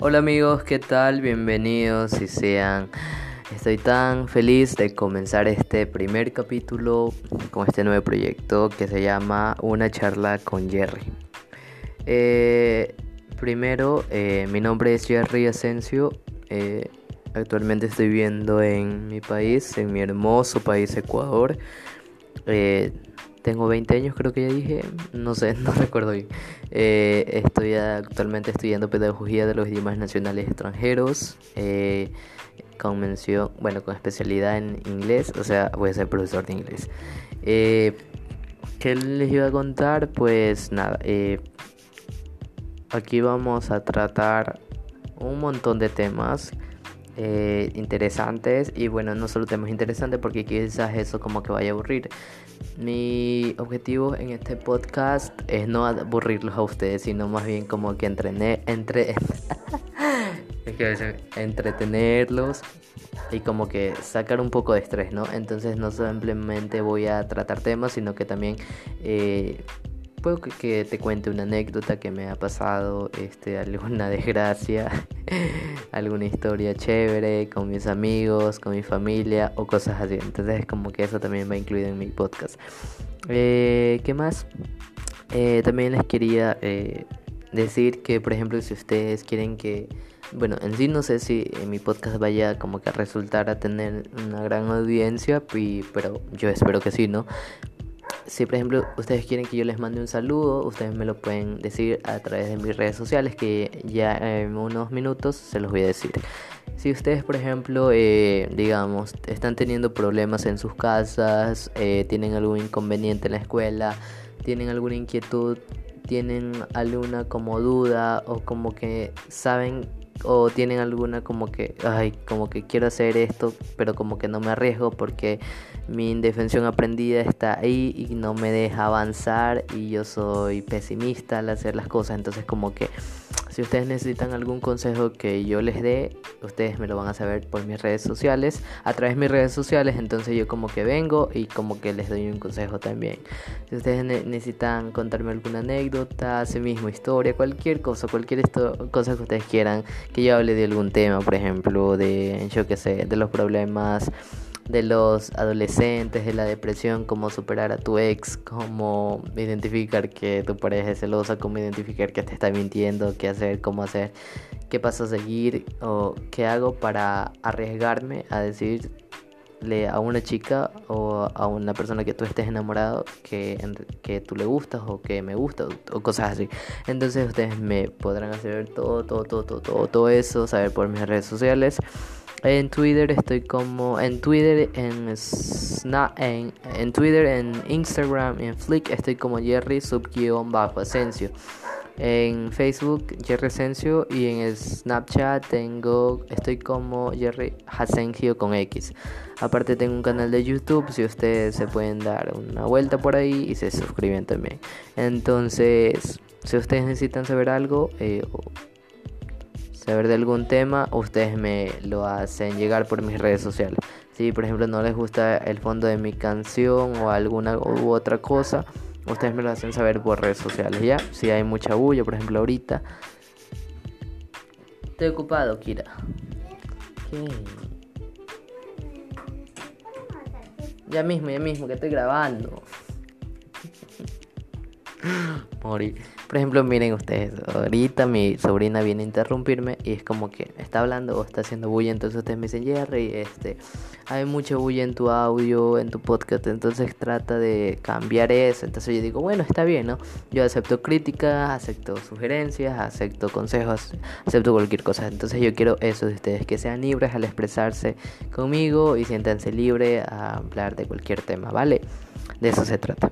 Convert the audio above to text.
Hola amigos, ¿qué tal? Bienvenidos y sean... Estoy tan feliz de comenzar este primer capítulo con este nuevo proyecto que se llama Una charla con Jerry. Eh, primero, eh, mi nombre es Jerry Asensio. Eh, actualmente estoy viviendo en mi país, en mi hermoso país Ecuador. Tengo 20 años, creo que ya dije, no sé, no recuerdo bien. Eh, estoy actualmente estudiando pedagogía de los idiomas nacionales extranjeros, eh, con mención, bueno, con especialidad en inglés, o sea, voy a ser profesor de inglés. Eh, ¿Qué les iba a contar? Pues nada, aquí vamos a tratar un montón de temas eh, interesantes y bueno, no solo temas interesantes porque quizás eso como que vaya a aburrir. Mi objetivo en este podcast es no aburrirlos a ustedes, sino más bien como que entrene, entre, entretenerlos y como que sacar un poco de estrés, ¿no? Entonces no simplemente voy a tratar temas, sino que también... Eh, puedo que, te cuente una anécdota que me ha pasado, este, alguna desgracia, alguna historia chévere con mis amigos, con mi familia o cosas así. Entonces como que eso también va incluido en mi podcast. Eh, ¿Qué más? Eh, también les quería eh, decir que, por ejemplo, si ustedes quieren que, bueno, en sí no sé si mi podcast vaya como que a resultar a tener una gran audiencia, pero yo espero que sí, ¿no? Si por ejemplo ustedes quieren que yo les mande un saludo, ustedes me lo pueden decir a través de mis redes sociales que ya en unos minutos se los voy a decir. Si ustedes por ejemplo, eh, digamos, están teniendo problemas en sus casas, eh, tienen algún inconveniente en la escuela, tienen alguna inquietud, tienen alguna como duda o como que saben o tienen alguna como que, ay, como que quiero hacer esto, pero como que no me arriesgo porque mi indefensión aprendida está ahí y no me deja avanzar y yo soy pesimista al hacer las cosas, entonces como que si ustedes necesitan algún consejo que yo les dé, ustedes me lo van a saber por mis redes sociales, a través de mis redes sociales, entonces yo como que vengo y como que les doy un consejo también. Si ustedes necesitan contarme alguna anécdota, así mismo historia, cualquier cosa, cualquier cosa que ustedes quieran, que yo hable de algún tema, por ejemplo, de yo qué sé, de los problemas de los adolescentes, de la depresión, cómo superar a tu ex, cómo identificar que tu pareja es celosa, cómo identificar que te está mintiendo, qué hacer, cómo hacer, qué paso a seguir o qué hago para arriesgarme a decirle a una chica o a una persona que tú estés enamorado que, que tú le gustas o que me gusta o, cosas así. Entonces ustedes me podrán hacer todo, todo, todo, todo, todo, todo eso, saber por mis redes sociales. En Twitter estoy como en Twitter, en Snap, en, en Twitter, en Instagram, en Flick estoy como Jerry subguión bajo Asensio. En Facebook Jerry Asensio y en Snapchat tengo estoy como Jerry Asensio con X. Aparte tengo un canal de YouTube si ustedes se pueden dar una vuelta por ahí y se suscriben también. Entonces, si ustedes necesitan saber algo eh, saber de algún tema, ustedes me lo hacen llegar por mis redes sociales. Si por ejemplo no les gusta el fondo de mi canción o alguna u otra cosa, ustedes me lo hacen saber por redes sociales, ¿ya? Si hay mucha bulla, por ejemplo ahorita. Estoy ocupado, Kira. Ya mismo, ya mismo, que estoy grabando. Morí. Por ejemplo, miren ustedes, ahorita mi sobrina viene a interrumpirme y es como que está hablando o está haciendo bulla, entonces ustedes me dicen, Jerry, este, hay mucha bulla en tu audio, en tu podcast, entonces trata de cambiar eso. Entonces yo digo, bueno, está bien, ¿no? Yo acepto críticas, acepto sugerencias, acepto consejos, acepto cualquier cosa. Entonces yo quiero eso de ustedes, que sean libres al expresarse conmigo y siéntanse libres a hablar de cualquier tema, ¿vale? De eso se trata.